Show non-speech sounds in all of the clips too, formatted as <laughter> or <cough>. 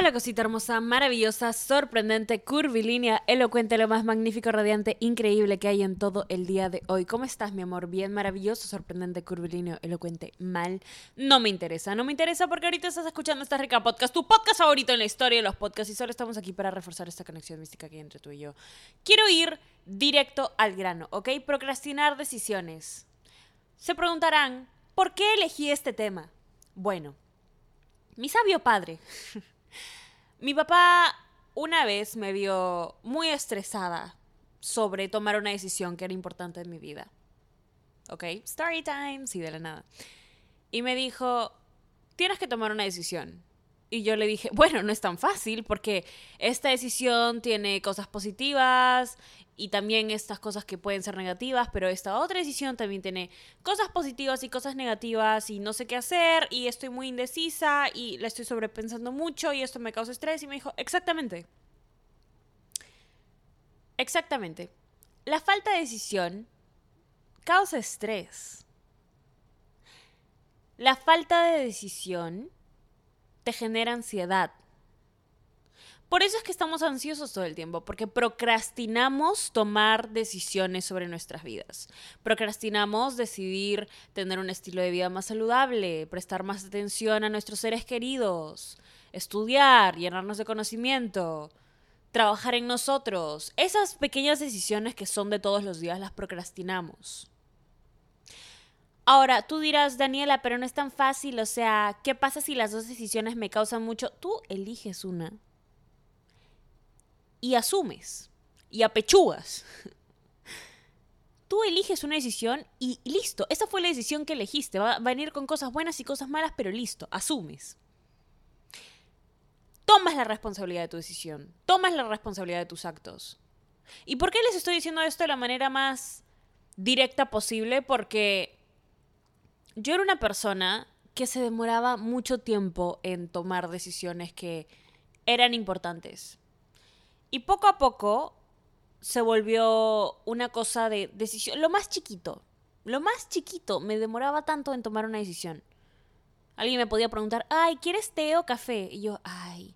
Hola cosita hermosa, maravillosa, sorprendente, curvilínea, elocuente, lo más magnífico, radiante, increíble que hay en todo el día de hoy. ¿Cómo estás, mi amor? Bien, maravilloso, sorprendente, curvilíneo, elocuente, mal. No me interesa, no me interesa porque ahorita estás escuchando esta rica podcast, tu podcast favorito en la historia de los podcasts y solo estamos aquí para reforzar esta conexión mística que entre tú y yo. Quiero ir directo al grano, ¿ok? Procrastinar decisiones. Se preguntarán, ¿por qué elegí este tema? Bueno, mi sabio padre <laughs> Mi papá una vez me vio muy estresada sobre tomar una decisión que era importante en mi vida. ¿Ok? Story time, sí, de la nada. Y me dijo, tienes que tomar una decisión. Y yo le dije, <laughs> bueno, no es tan fácil porque esta decisión tiene cosas positivas y también estas cosas que pueden ser negativas, pero esta otra decisión también tiene cosas positivas y cosas negativas y no sé qué hacer y estoy muy indecisa y la estoy sobrepensando mucho y esto me causa estrés y me dijo, exactamente. Exactamente. La falta de decisión causa estrés. La falta de decisión te genera ansiedad. Por eso es que estamos ansiosos todo el tiempo, porque procrastinamos tomar decisiones sobre nuestras vidas. Procrastinamos decidir tener un estilo de vida más saludable, prestar más atención a nuestros seres queridos, estudiar, llenarnos de conocimiento, trabajar en nosotros. Esas pequeñas decisiones que son de todos los días las procrastinamos. Ahora, tú dirás, Daniela, pero no es tan fácil, o sea, ¿qué pasa si las dos decisiones me causan mucho? Tú eliges una y asumes y apechugas. <laughs> Tú eliges una decisión y listo, esa fue la decisión que elegiste. Va a venir con cosas buenas y cosas malas, pero listo, asumes. Tomas la responsabilidad de tu decisión, tomas la responsabilidad de tus actos. ¿Y por qué les estoy diciendo esto de la manera más directa posible? Porque yo era una persona que se demoraba mucho tiempo en tomar decisiones que eran importantes. Y poco a poco se volvió una cosa de decisión. Lo más chiquito. Lo más chiquito. Me demoraba tanto en tomar una decisión. Alguien me podía preguntar, ay, ¿quieres té o café? Y yo, ay,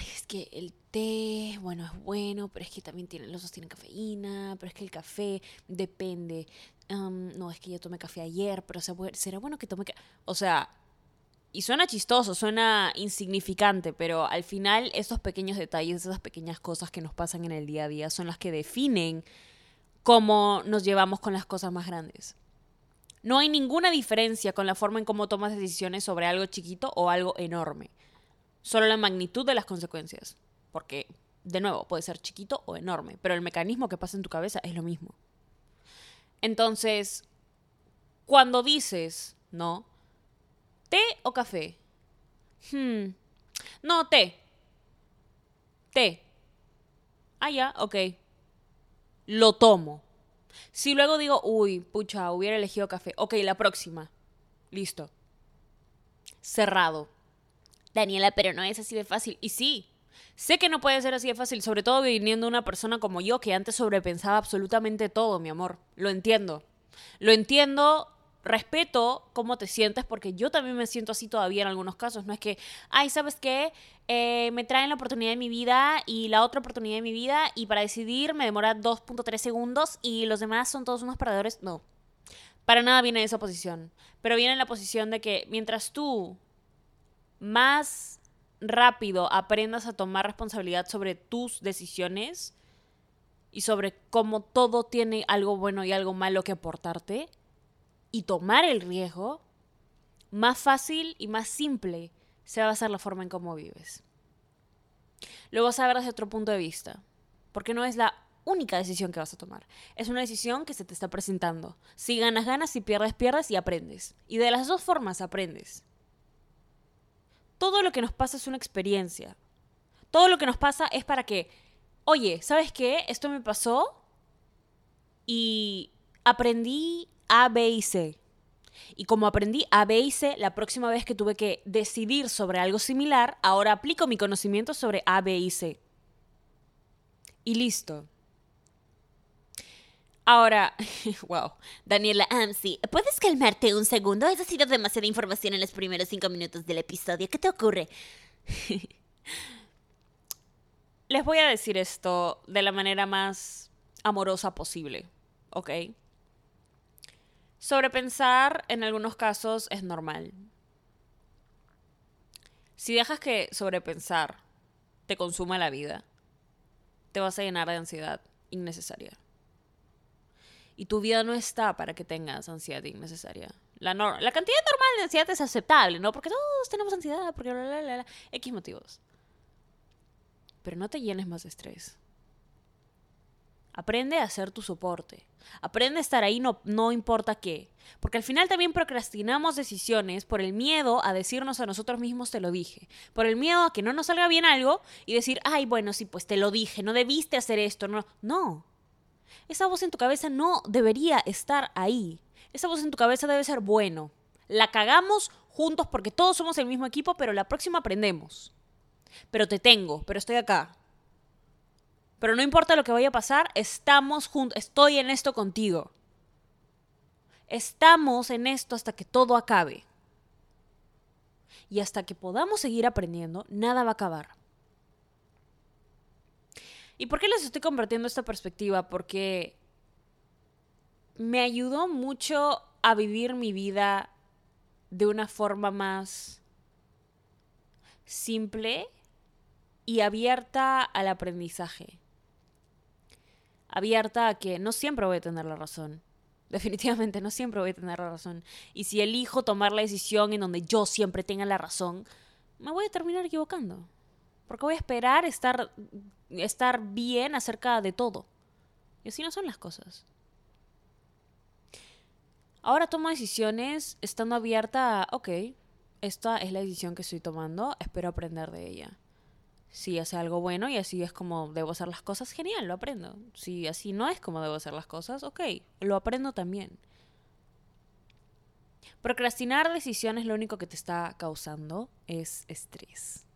es que el té, bueno, es bueno, pero es que también tiene, los dos tienen cafeína, pero es que el café depende. No, es que yo tomé café ayer, pero será bueno que tome... O sea, y suena chistoso, suena insignificante, pero al final esos pequeños detalles, esas pequeñas cosas que nos pasan en el día a día son las que definen cómo nos llevamos con las cosas más grandes. No hay ninguna diferencia con la forma en cómo tomas decisiones sobre algo chiquito o algo enorme. Solo la magnitud de las consecuencias. Porque, de nuevo, puede ser chiquito o enorme, pero el mecanismo que pasa en tu cabeza es lo mismo. Entonces, cuando dices, no, ¿Té o café? Hmm. No, té. Té. Ah, ya, ok. Lo tomo. Si luego digo, uy, pucha, hubiera elegido café. Ok, la próxima. Listo. Cerrado. Daniela, pero no es así de fácil. Y sí, sé que no puede ser así de fácil, sobre todo viniendo una persona como yo que antes sobrepensaba absolutamente todo, mi amor. Lo entiendo. Lo entiendo respeto cómo te sientes, porque yo también me siento así todavía en algunos casos. No es que, ay, ¿sabes qué? Eh, me traen la oportunidad de mi vida y la otra oportunidad de mi vida y para decidir me demora 2.3 segundos y los demás son todos unos perdedores. No, para nada viene esa posición. Pero viene en la posición de que mientras tú más rápido aprendas a tomar responsabilidad sobre tus decisiones y sobre cómo todo tiene algo bueno y algo malo que aportarte, y tomar el riesgo, más fácil y más simple se va a hacer la forma en cómo vives. Lo vas a ver desde otro punto de vista, porque no es la única decisión que vas a tomar. Es una decisión que se te está presentando. Si ganas, ganas, si pierdes, pierdes y aprendes. Y de las dos formas aprendes. Todo lo que nos pasa es una experiencia. Todo lo que nos pasa es para que, oye, ¿sabes qué? Esto me pasó y aprendí a, B y C. Y como aprendí A, B y C, la próxima vez que tuve que decidir sobre algo similar, ahora aplico mi conocimiento sobre A, B y C. Y listo. Ahora, <laughs> wow, Daniela Amsi, ¿puedes calmarte un segundo? Has sido demasiada información en los primeros cinco minutos del episodio. ¿Qué te ocurre? <laughs> Les voy a decir esto de la manera más amorosa posible, ¿ok? Sobrepensar en algunos casos es normal. Si dejas que sobrepensar te consuma la vida, te vas a llenar de ansiedad innecesaria. Y tu vida no está para que tengas ansiedad innecesaria. La, la cantidad normal de ansiedad es aceptable, ¿no? Porque todos tenemos ansiedad, porque bla, bla, bla, bla, X motivos. Pero no te llenes más de estrés. Aprende a hacer tu soporte. Aprende a estar ahí no, no importa qué. Porque al final también procrastinamos decisiones por el miedo a decirnos a nosotros mismos te lo dije. Por el miedo a que no nos salga bien algo y decir, ay, bueno, sí, pues te lo dije, no debiste hacer esto. No, no. Esa voz en tu cabeza no debería estar ahí. Esa voz en tu cabeza debe ser bueno. La cagamos juntos porque todos somos el mismo equipo, pero la próxima aprendemos. Pero te tengo, pero estoy acá. Pero no importa lo que vaya a pasar, estamos juntos, estoy en esto contigo. Estamos en esto hasta que todo acabe. Y hasta que podamos seguir aprendiendo, nada va a acabar. ¿Y por qué les estoy compartiendo esta perspectiva? Porque me ayudó mucho a vivir mi vida de una forma más simple y abierta al aprendizaje abierta a que no siempre voy a tener la razón. Definitivamente no siempre voy a tener la razón. Y si elijo tomar la decisión en donde yo siempre tenga la razón, me voy a terminar equivocando. Porque voy a esperar estar, estar bien acerca de todo. Y así no son las cosas. Ahora tomo decisiones estando abierta a, ok, esta es la decisión que estoy tomando, espero aprender de ella si hace algo bueno y así es como debo hacer las cosas, genial, lo aprendo. Si así no es como debo hacer las cosas, ok, lo aprendo también. Procrastinar decisiones lo único que te está causando es estrés.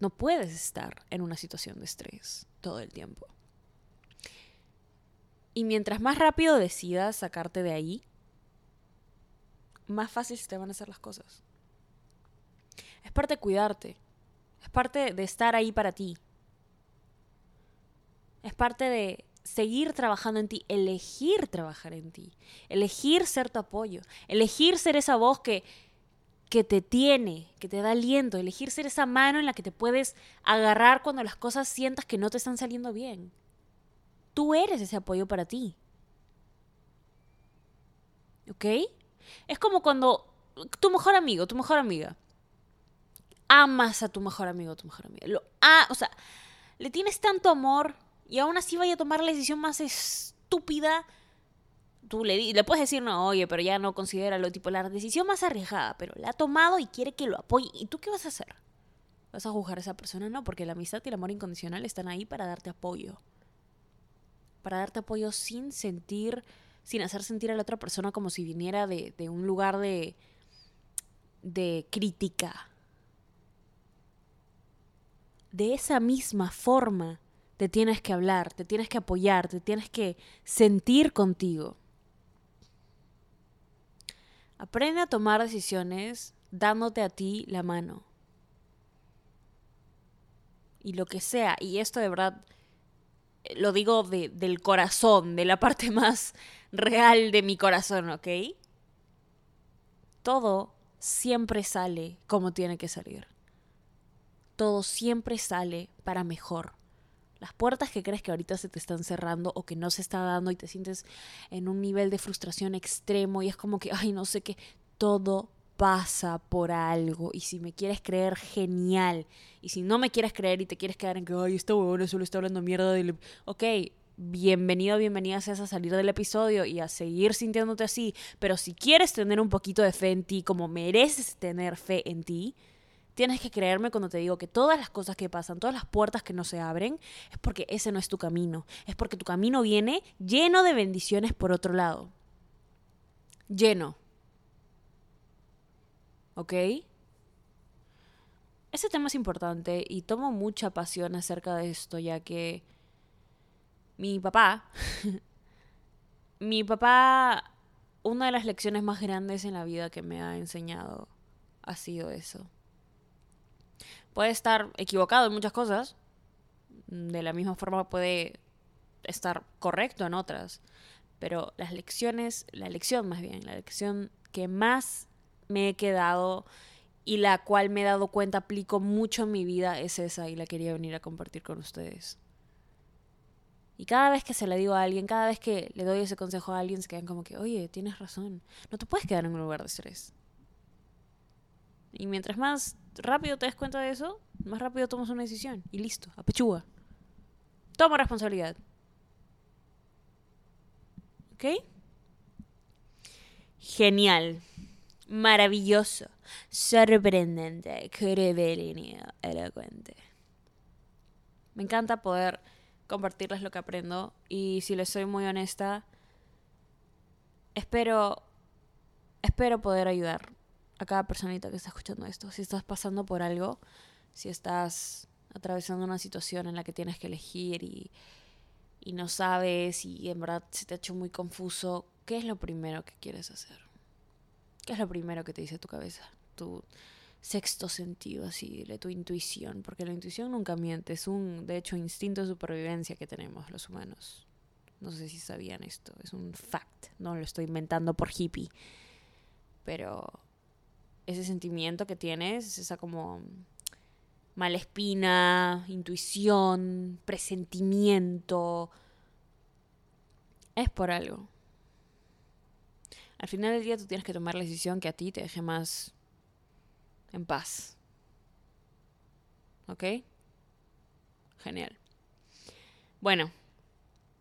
No puedes estar en una situación de estrés todo el tiempo. Y mientras más rápido decidas sacarte de ahí, más fácil te van a hacer las cosas. Es parte de cuidarte, es parte de estar ahí para ti. Es parte de seguir trabajando en ti, elegir trabajar en ti, elegir ser tu apoyo, elegir ser esa voz que, que te tiene, que te da aliento, elegir ser esa mano en la que te puedes agarrar cuando las cosas sientas que no te están saliendo bien. Tú eres ese apoyo para ti. ¿Ok? Es como cuando tu mejor amigo, tu mejor amiga, amas a tu mejor amigo tu mejor amiga. Lo, ah, o sea, le tienes tanto amor y aún así vaya a tomar la decisión más estúpida. Tú le, le puedes decir, no, oye, pero ya no considera lo tipo, la decisión más arriesgada, pero la ha tomado y quiere que lo apoye. ¿Y tú qué vas a hacer? ¿Vas a juzgar a esa persona? No, porque la amistad y el amor incondicional están ahí para darte apoyo. Para darte apoyo sin sentir, sin hacer sentir a la otra persona como si viniera de, de un lugar de, de crítica de esa misma forma te tienes que hablar, te tienes que apoyar, te tienes que sentir contigo. Aprende a tomar decisiones dándote a ti la mano. Y lo que sea, y esto de verdad eh, lo digo del corazón, de la <laughs> parte más real de mi corazón, ¿ok? Todo siempre sale como tiene que salir todo siempre sale para mejor. Las puertas que crees que ahorita se te están cerrando o que no se está dando y te sientes en un nivel de frustración extremo y es como que, ay, no sé qué, todo pasa por algo. Y si me quieres creer, genial. Y si no me quieres creer y te quieres quedar en que, ay, este huevón solo está hablando mierda del... Ok, bienvenido, bienvenida seas a salir del episodio y a seguir sintiéndote así. Pero si quieres tener un poquito de fe en ti, como mereces tener fe en ti, Tienes que creerme cuando te digo que todas las cosas que pasan, todas las puertas que no se abren, es porque ese no es tu camino. Es porque tu camino viene lleno de bendiciones por otro lado. Lleno. ¿Ok? Ese tema es importante y tomo mucha pasión acerca de esto, ya que mi papá, <laughs> mi papá, una de las lecciones más grandes en la vida que me ha enseñado ha sido eso Puede estar equivocado en muchas cosas. De la misma forma puede estar correcto en otras. Pero las lecciones, la lección más bien, la lección que más me he quedado y la cual me he dado cuenta aplico mucho en mi vida es esa y la quería venir a compartir con ustedes. Y cada vez que se la digo a alguien, cada vez que le doy ese consejo a alguien, se quedan como que, oye, tienes razón, no te puedes quedar en un lugar de estrés. Y mientras más rápido te des cuenta de eso, más rápido tomas una decisión. Y listo, a pechuga. Toma responsabilidad. ¿Ok? Genial. Maravilloso. Sorprendente. Curvilíneo. Elocuente. Me encanta poder compartirles lo que aprendo. Y si les soy muy honesta, espero. Espero poder ayudar a cada personita que está escuchando esto. Si estás pasando por algo, si estás atravesando una situación en la que tienes que elegir y, y no sabes y en verdad se te ha hecho muy confuso, ¿qué es lo primero que quieres hacer? ¿Qué es lo primero que te dice tu cabeza? Tu sexto sentido, así, de tu intuición, porque la intuición nunca miente, es un, de hecho, instinto de supervivencia que tenemos los humanos. No sé si sabían esto, es un fact, no lo estoy inventando por hippie, pero ese sentimiento que tienes, esa como mala espina, intuición, presentimiento, es por algo. Al final del día tú tienes que tomar la decisión que a ti te deje más en paz. ¿Ok? Genial. Bueno,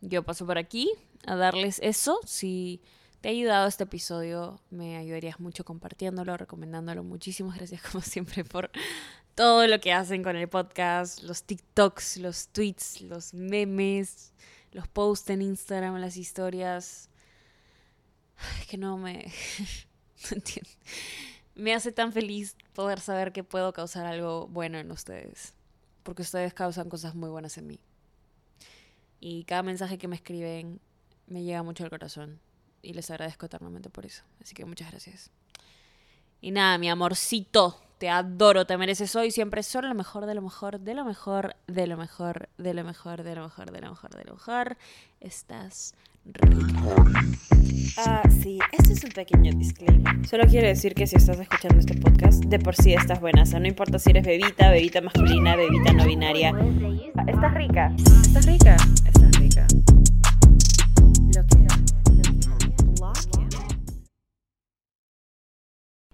yo paso por aquí a darles eso. Si te ha ayudado este episodio, me ayudarías mucho compartiéndolo, recomendándolo. Muchísimas gracias como siempre por todo lo que hacen con el podcast, los TikToks, los tweets, los memes, los posts en Instagram, las historias. Es que no me... <laughs> no entiendo. Me hace tan feliz poder saber que puedo causar algo bueno en ustedes. Porque ustedes causan cosas muy buenas en mí. Y cada mensaje que me escriben me llega mucho al corazón. Y les agradezco eternamente por eso. Así que muchas gracias. Y nada, mi amorcito, te adoro, te mereces hoy siempre solo lo mejor, de lo mejor, de lo mejor, de lo mejor, de lo mejor, de lo mejor, de lo mejor, de lo mejor. Estás Ah, sí, este es un pequeño disclaimer. Solo quiero decir que si estás escuchando este podcast, de por sí estás buena. O sea, no importa si eres bebita, bebita masculina, bebita no binaria. Estás rica. Estás rica. Estás rica.